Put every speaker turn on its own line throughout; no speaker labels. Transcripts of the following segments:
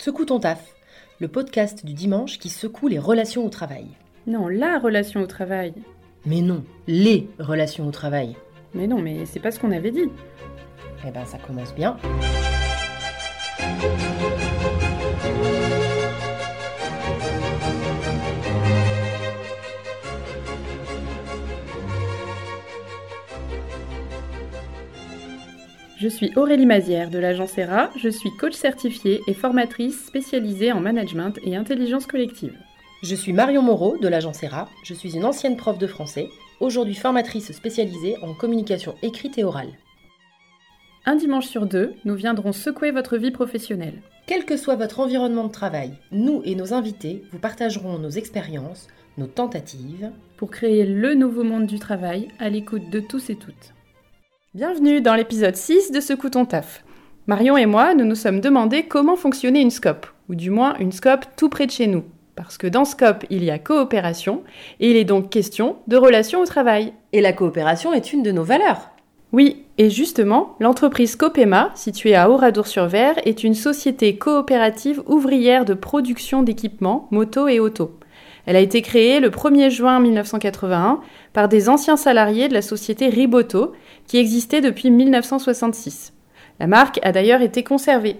Secoue ton taf, le podcast du dimanche qui secoue les relations au travail.
Non, la relation au travail.
Mais non, les relations au travail.
Mais non, mais c'est pas ce qu'on avait dit.
Eh ben ça commence bien.
Je suis Aurélie Mazière de l'agence ERA, je suis coach certifiée et formatrice spécialisée en management et intelligence collective.
Je suis Marion Moreau de l'agence ERA, je suis une ancienne prof de français, aujourd'hui formatrice spécialisée en communication écrite et orale.
Un dimanche sur deux, nous viendrons secouer votre vie professionnelle.
Quel que soit votre environnement de travail, nous et nos invités vous partagerons nos expériences, nos tentatives,
pour créer le nouveau monde du travail à l'écoute de tous et toutes. Bienvenue dans l'épisode 6 de Secoue ton taf. Marion et moi, nous nous sommes demandé comment fonctionnait une scope, ou du moins une scope tout près de chez nous. Parce que dans scope, il y a coopération, et il est donc question de relations au travail.
Et la coopération est une de nos valeurs.
Oui, et justement, l'entreprise Copema, située à Oradour-sur-Ver, est une société coopérative ouvrière de production d'équipements, moto et auto. Elle a été créée le 1er juin 1981 par des anciens salariés de la société Riboto, qui existait depuis 1966. La marque a d'ailleurs été conservée.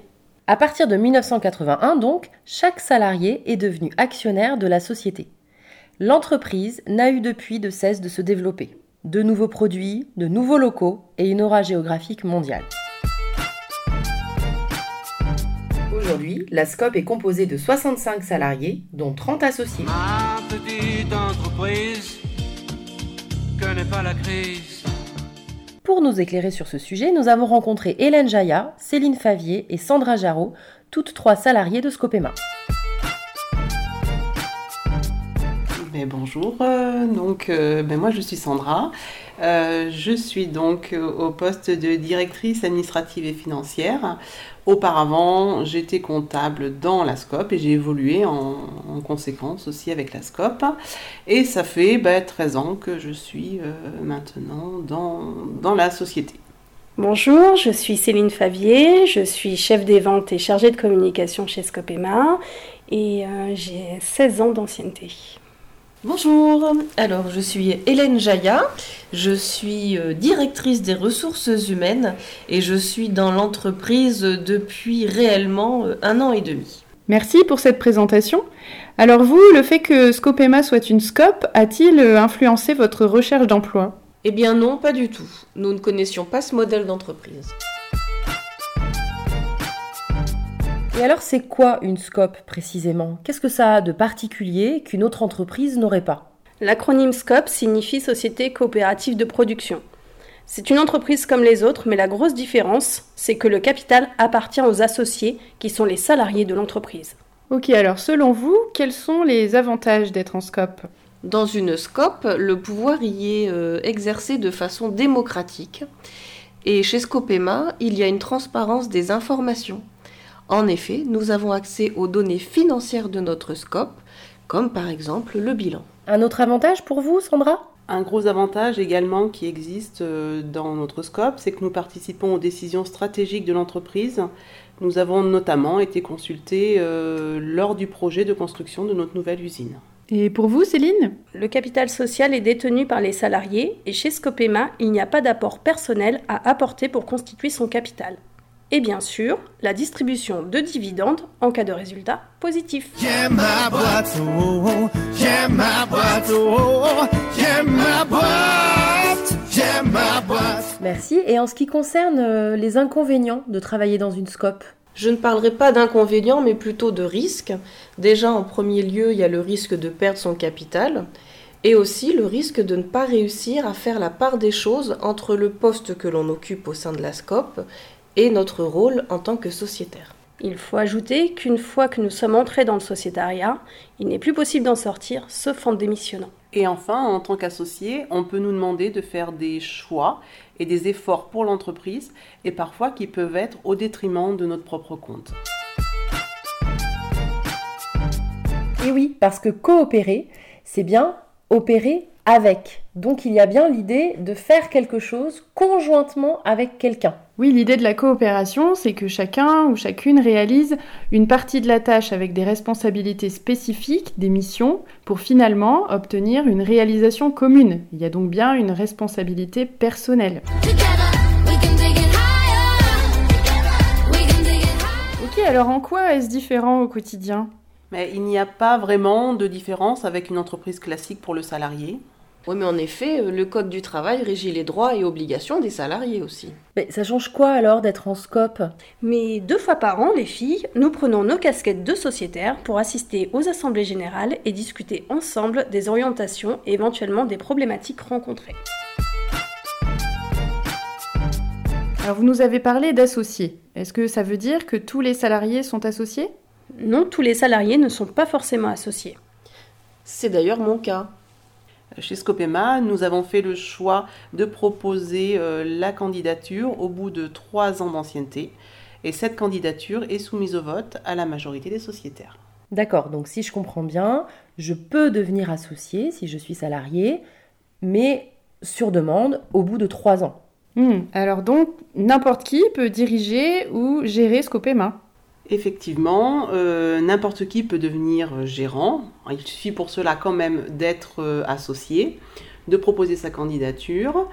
À partir de 1981, donc, chaque salarié est devenu actionnaire de la société. L'entreprise n'a eu depuis de cesse de se développer. De nouveaux produits, de nouveaux locaux et une aura géographique mondiale. Aujourd'hui, la SCOP est composée de 65 salariés, dont 30 associés.
Ma petite entreprise connaît pas la crise.
Pour nous éclairer sur ce sujet, nous avons rencontré Hélène Jaya, Céline Favier et Sandra Jarot, toutes trois salariées de Scopema.
Ben, bonjour, euh, donc euh, ben, moi je suis Sandra, Euh, je suis donc au poste de directrice administrative et financière. Auparavant, j'étais comptable dans la SCOP et j'ai évolué en, en conséquence aussi avec la SCOP. Et ça fait ben, 13 ans que je suis euh, maintenant dans, dans la société.
Bonjour, je suis Céline Favier, je suis chef des ventes et chargée de communication chez Scopema et euh, j'ai 16 ans d'ancienneté.
Bonjour, alors je suis Hélène Jaya, je suis euh, directrice des ressources humaines et je suis dans l'entreprise depuis réellement euh, un an et demi.
Merci pour cette présentation. Alors vous, le fait que Scopema soit une scope a-t-il euh, influencé votre recherche d'emploi?
Eh bien non, pas du tout. Nous ne connaissions pas ce modèle d'entreprise.
Et alors, c'est quoi une SCOP précisément? Qu'est-ce que ça a de particulier qu'une autre entreprise n'aurait pas?
L'acronyme SCOP signifie Société coopérative de production. C'est une entreprise comme les autres, mais la grosse différence, c'est que le capital appartient aux associés, qui sont les salariés de l'entreprise.
Ok, alors selon vous, quels sont les avantages d'être en scope?
Dans une SCOP, le pouvoir y est euh, exercé de façon démocratique. Et chez Scopema, il y a une transparence des informations. En effet, nous avons accès aux données financières de notre SCOP, comme par exemple le bilan.
Un autre avantage pour vous, Sandra?
Un gros avantage également qui existe euh, dans notre scope, c'est que nous participons aux décisions stratégiques de l'entreprise. Nous avons notamment été consultés euh, lors du projet de construction de notre nouvelle usine.
Et pour vous, Céline?
Le capital social est détenu par les salariés et chez Scopema, il n'y a pas d'apport personnel à apporter pour constituer son capital. Et bien sûr, la distribution de dividendes en cas de résultat positif.
J'aime ma boîte, j'aime ma boîte, j'aime ma boîte, j'aime ma boîte.
Merci. Et en ce qui concerne euh, les inconvénients de travailler dans une SCOP
Je ne parlerai pas d'inconvénients, mais plutôt de risques. Déjà, en premier lieu, il y a le risque de perdre son capital et aussi le risque de ne pas réussir à faire la part des choses entre le poste que l'on occupe au sein de la SCOP et notre rôle en tant que sociétaire.
Il faut ajouter qu'une fois que nous sommes entrés dans le sociétariat, il n'est plus possible d'en sortir sauf en démissionnant.
Et enfin, en tant qu'associé, on peut nous demander de faire des choix et des efforts pour l'entreprise et parfois qui peuvent être au détriment de notre propre compte.
Et oui, parce que coopérer, c'est bien opérer avec. Donc il y a bien l'idée de faire quelque chose conjointement avec quelqu'un.
Oui, l'idée de la coopération, c'est que chacun ou chacune réalise une partie de la tâche avec des responsabilités spécifiques, des missions, pour finalement obtenir une réalisation commune. Il y a donc bien une responsabilité personnelle. Ok, alors en quoi est-ce différent au quotidien?
Mais il n'y a pas vraiment de différence avec une entreprise classique pour le salarié.
Oui, mais en effet, euh, le Code du travail régit les droits et obligations des salariés aussi.
Mais ça change quoi alors d'être en scope?
Mais deux fois par an, les filles, nous prenons nos casquettes de sociétaires pour assister aux assemblées générales et discuter ensemble des orientations et éventuellement des problématiques rencontrées.
Alors vous nous avez parlé d'associés. Est-ce que ça veut dire que tous les salariés sont associés?
Non, tous les salariés ne sont pas forcément associés.
C'est d'ailleurs mon cas.
Chez Scopema, nous avons fait le choix de proposer euh, la candidature au bout de trois ans d'ancienneté. Et cette candidature est soumise au vote à la majorité des sociétaires.
D'accord, donc si je comprends bien, je peux devenir associé si je suis salarié, mais sur demande au bout de trois ans.
Hmm, Alors donc, n'importe qui peut diriger ou gérer Scopema.
Effectivement, euh, n'importe qui peut devenir euh, gérant. Il suffit pour cela quand même d'être euh, associé, de proposer sa candidature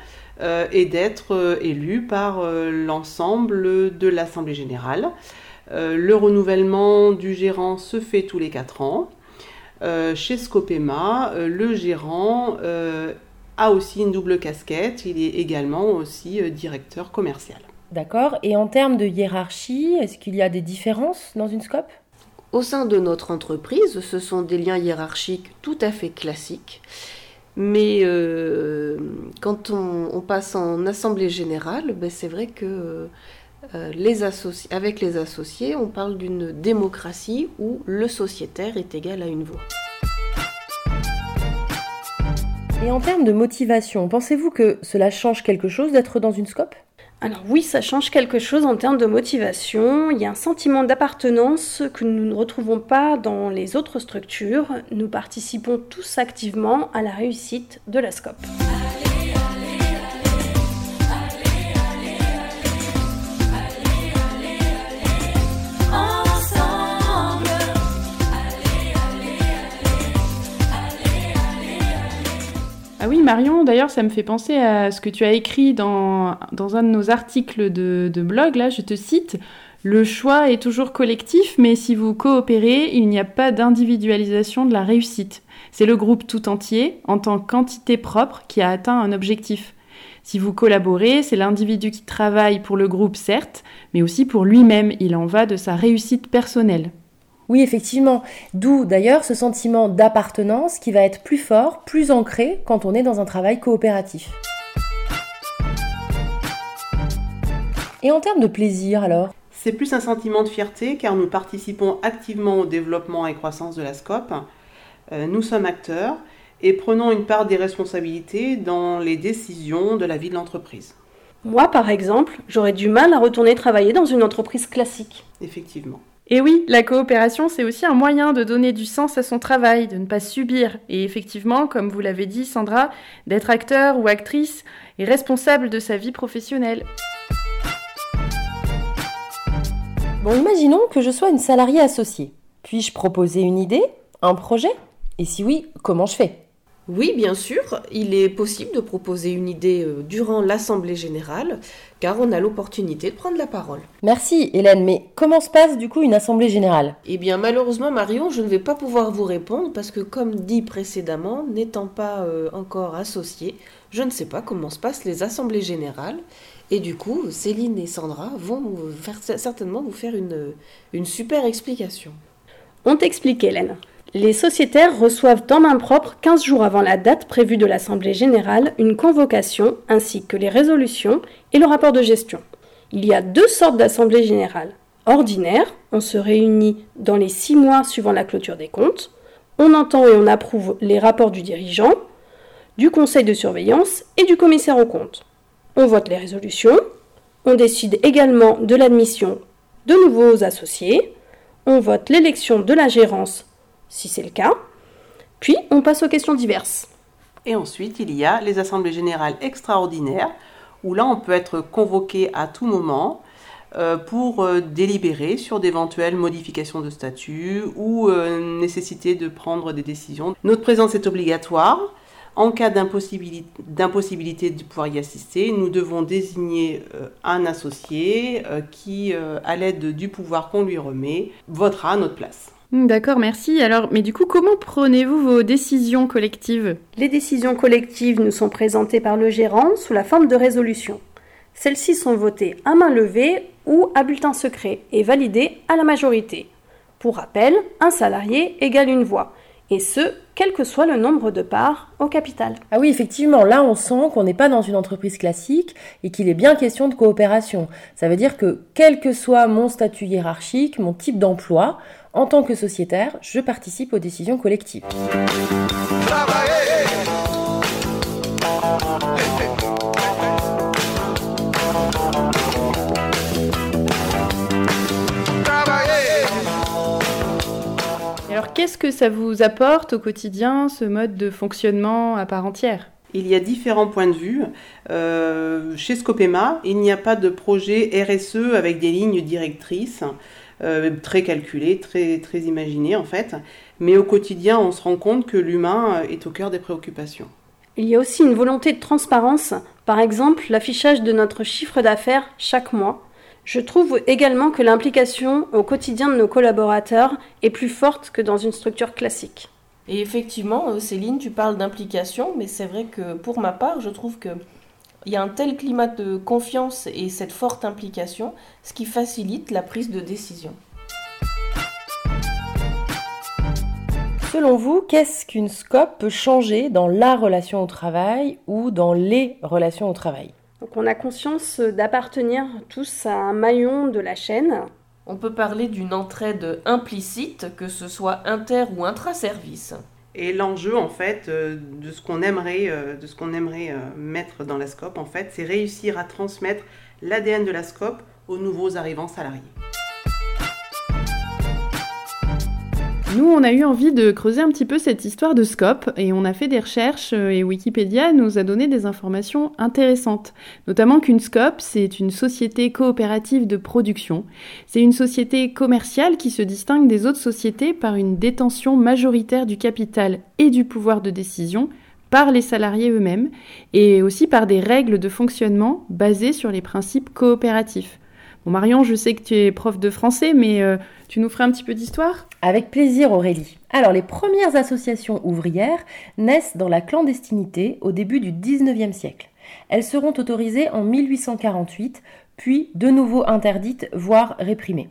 et d'être élu par l'ensemble de l'Assemblée générale. Le renouvellement du gérant se fait tous les 4 ans. Chez Scopema, le gérant a aussi une double casquette. Il est également aussi directeur commercial.
D'accord Et en termes de hiérarchie, est-ce qu'il y a des différences dans une scope?
Au sein de notre entreprise, ce sont des liens hiérarchiques tout à fait classiques. Mais euh, quand on, on passe en assemblée générale, ben, c'est vrai que euh, les associ- avec les associés, on parle d'une démocratie où le sociétaire est égal à une voix.
Et en termes de motivation, pensez-vous que cela change quelque chose d'être dans une scope?
Alors oui, ça change quelque chose en termes de motivation. Il y a un sentiment d'appartenance que nous ne retrouvons pas dans les autres structures. Nous participons tous activement à la réussite de la SCOP.
Marion, d'ailleurs, ça me fait penser à ce que tu as écrit dans, dans un de nos articles de, de blog. Là, je te cite Le choix est toujours collectif, mais si vous coopérez, il n'y a pas d'individualisation de la réussite. C'est le groupe tout entier, en tant qu'entité propre, qui a atteint un objectif. Si vous collaborez, c'est l'individu qui travaille pour le groupe, certes, mais aussi pour lui-même. Il en va de sa réussite personnelle.
Oui, effectivement. D'où d'ailleurs ce sentiment d'appartenance qui va être plus fort, plus ancré quand on est dans un travail coopératif. Et en termes de plaisir alors?
C'est plus un sentiment de fierté car nous participons activement au développement et croissance de la SCOP. Euh, nous sommes acteurs et prenons une part des responsabilités dans les décisions de la vie de l'entreprise.
Moi, par exemple, j'aurais du mal à retourner travailler dans une entreprise classique.
Effectivement.
Et oui, la coopération, c'est aussi un moyen de donner du sens à son travail, de ne pas subir. Et effectivement, comme vous l'avez dit, Sandra, d'être acteur ou actrice et responsable de sa vie professionnelle.
Bon, imaginons que je sois une salariée associée. Puis-je proposer une idée Un projet? Et si oui, comment je fais?
Oui, bien sûr, il est possible de proposer une idée euh, durant l'Assemblée générale, car on a l'opportunité de prendre la parole.
Merci Hélène, mais comment se passe du coup une assemblée générale?
Eh bien, malheureusement, Marion, je ne vais pas pouvoir vous répondre parce que, comme dit précédemment, n'étant pas euh, encore associée, je ne sais pas comment se passent les assemblées générales. Et du coup, Céline et Sandra vont vous faire, certainement vous faire une, une super explication.
On t'explique, Hélène. Les sociétaires reçoivent en main propre, 15 jours avant la date prévue de l'Assemblée générale, une convocation ainsi que les résolutions et le rapport de gestion. Il y a deux sortes d'assemblées générales. Ordinaire, on se réunit dans les six mois suivant la clôture des comptes. On entend et on approuve les rapports du dirigeant, du conseil de surveillance et du commissaire aux comptes. On vote les résolutions. On décide également de l'admission de nouveaux associés. On vote l'élection de la gérance si c'est le cas. Puis on passe aux questions diverses.
Et ensuite, il y a les assemblées générales extraordinaires, où là, on peut être convoqué à tout moment euh, pour euh, délibérer sur d'éventuelles modifications de statut ou euh, nécessité de prendre des décisions. Notre présence est obligatoire. En cas d'impossibilité de pouvoir y assister, nous devons désigner un associé qui, à l'aide du pouvoir qu'on lui remet, votera à notre place.
Hmm, D'accord, merci. Alors, mais du coup, comment prenez-vous vos décisions collectives?
Les décisions collectives nous sont présentées par le gérant sous la forme de résolution. Celles-ci sont votées à main levée ou à bulletin secret et validées à la majorité. Pour rappel, un salarié égale une voix, et ce, quel que soit le nombre de parts au capital.
Ah oui, effectivement, là on sent qu'on n'est pas dans une entreprise classique et qu'il est bien question de coopération. Ça veut dire que quel que soit mon statut hiérarchique, mon type d'emploi, en tant que sociétaire, je participe aux décisions collectives.
Alors, qu'est-ce que ça vous apporte au quotidien, ce mode de fonctionnement à part entière?
Il y a différents points de vue. Euh, chez Scopema, il n'y a pas de projet RSE avec des lignes directrices euh, très calculées, très, très imaginées en fait. Mais au quotidien, on se rend compte que l'humain est au cœur des préoccupations.
Il y a aussi une volonté de transparence, par exemple l'affichage de notre chiffre d'affaires chaque mois. Je trouve également que l'implication au quotidien de nos collaborateurs est plus forte que dans une structure classique.
Et effectivement, euh, Céline, tu parles d'implication, mais c'est vrai que pour ma part, je trouve que il y a un tel climat de confiance et cette forte implication, ce qui facilite la prise de décision.
Selon vous, qu'est-ce qu'une SCOP peut changer dans la relation au travail ou dans les relations au travail?
Donc on a conscience d'appartenir tous à un maillon de la chaîne.
On peut parler d'une entraide implicite, que ce soit inter ou intra-service.
Et l'enjeu, en fait, euh, de ce qu'on aimerait, euh, euh, mettre dans la SCOP, en fait, c'est réussir à transmettre l'ADN de la SCOP aux nouveaux arrivants salariés.
Nous, on a eu envie de creuser un petit peu cette histoire de Scope et on a fait des recherches euh, et Wikipédia nous a donné des informations intéressantes. Notamment qu'une Scope, c'est une société coopérative de production. C'est une société commerciale qui se distingue des autres sociétés par une détention majoritaire du capital et du pouvoir de décision par les salariés eux-mêmes et aussi par des règles de fonctionnement basées sur les principes coopératifs. Marion, je sais que tu es prof de français, mais euh, tu nous ferais un petit peu d'histoire?
Avec plaisir Aurélie. Alors les premières associations ouvrières naissent dans la clandestinité au début du 19e siècle. Elles seront autorisées en 1848, puis de nouveau interdites, voire réprimées.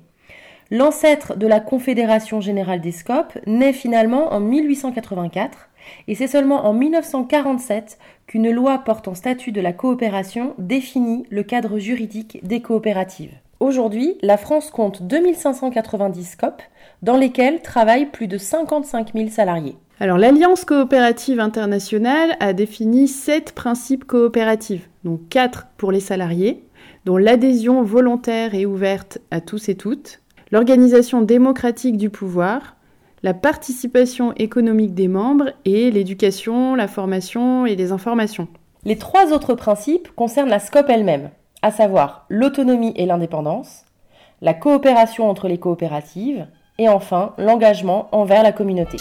L'ancêtre de la Confédération générale des scopes naît finalement en 1884 et c'est seulement en 1947 qu'une loi portant statut de la coopération définit le cadre juridique des coopératives. Aujourd'hui, la France compte 2590 scopes dans lesquels travaillent plus de 55 000 salariés.
Alors l'Alliance coopérative internationale a défini sept principes coopératifs, donc quatre pour les salariés, dont l'adhésion volontaire et ouverte à tous et toutes, l'organisation démocratique du pouvoir, la participation économique des membres et l'éducation, la formation et les informations.
Les trois autres principes concernent la SCOP elle-même, à savoir l'autonomie et l'indépendance, la coopération entre les coopératives et enfin l'engagement envers la communauté.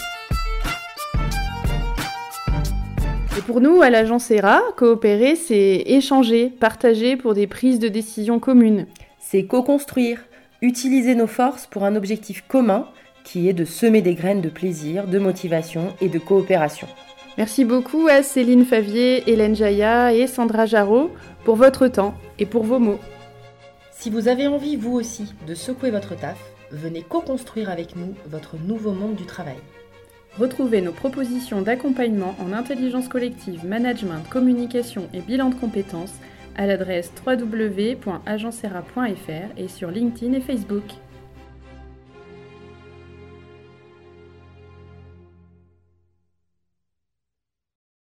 Et pour nous, à l'agence ERA, coopérer, c'est échanger, partager pour des prises de décision communes.
C'est co-construire, utiliser nos forces pour un objectif commun qui est de semer des graines de plaisir, de motivation et de coopération.
Merci beaucoup à Céline Favier, Hélène Jaya et Sandra Jarot pour votre temps et pour vos mots.
Si vous avez envie, vous aussi, de secouer votre taf, venez co-construire avec nous votre nouveau monde du travail.
Retrouvez nos propositions d'accompagnement en intelligence collective, management, communication et bilan de compétences à l'adresse www.agencera.fr et sur LinkedIn et Facebook.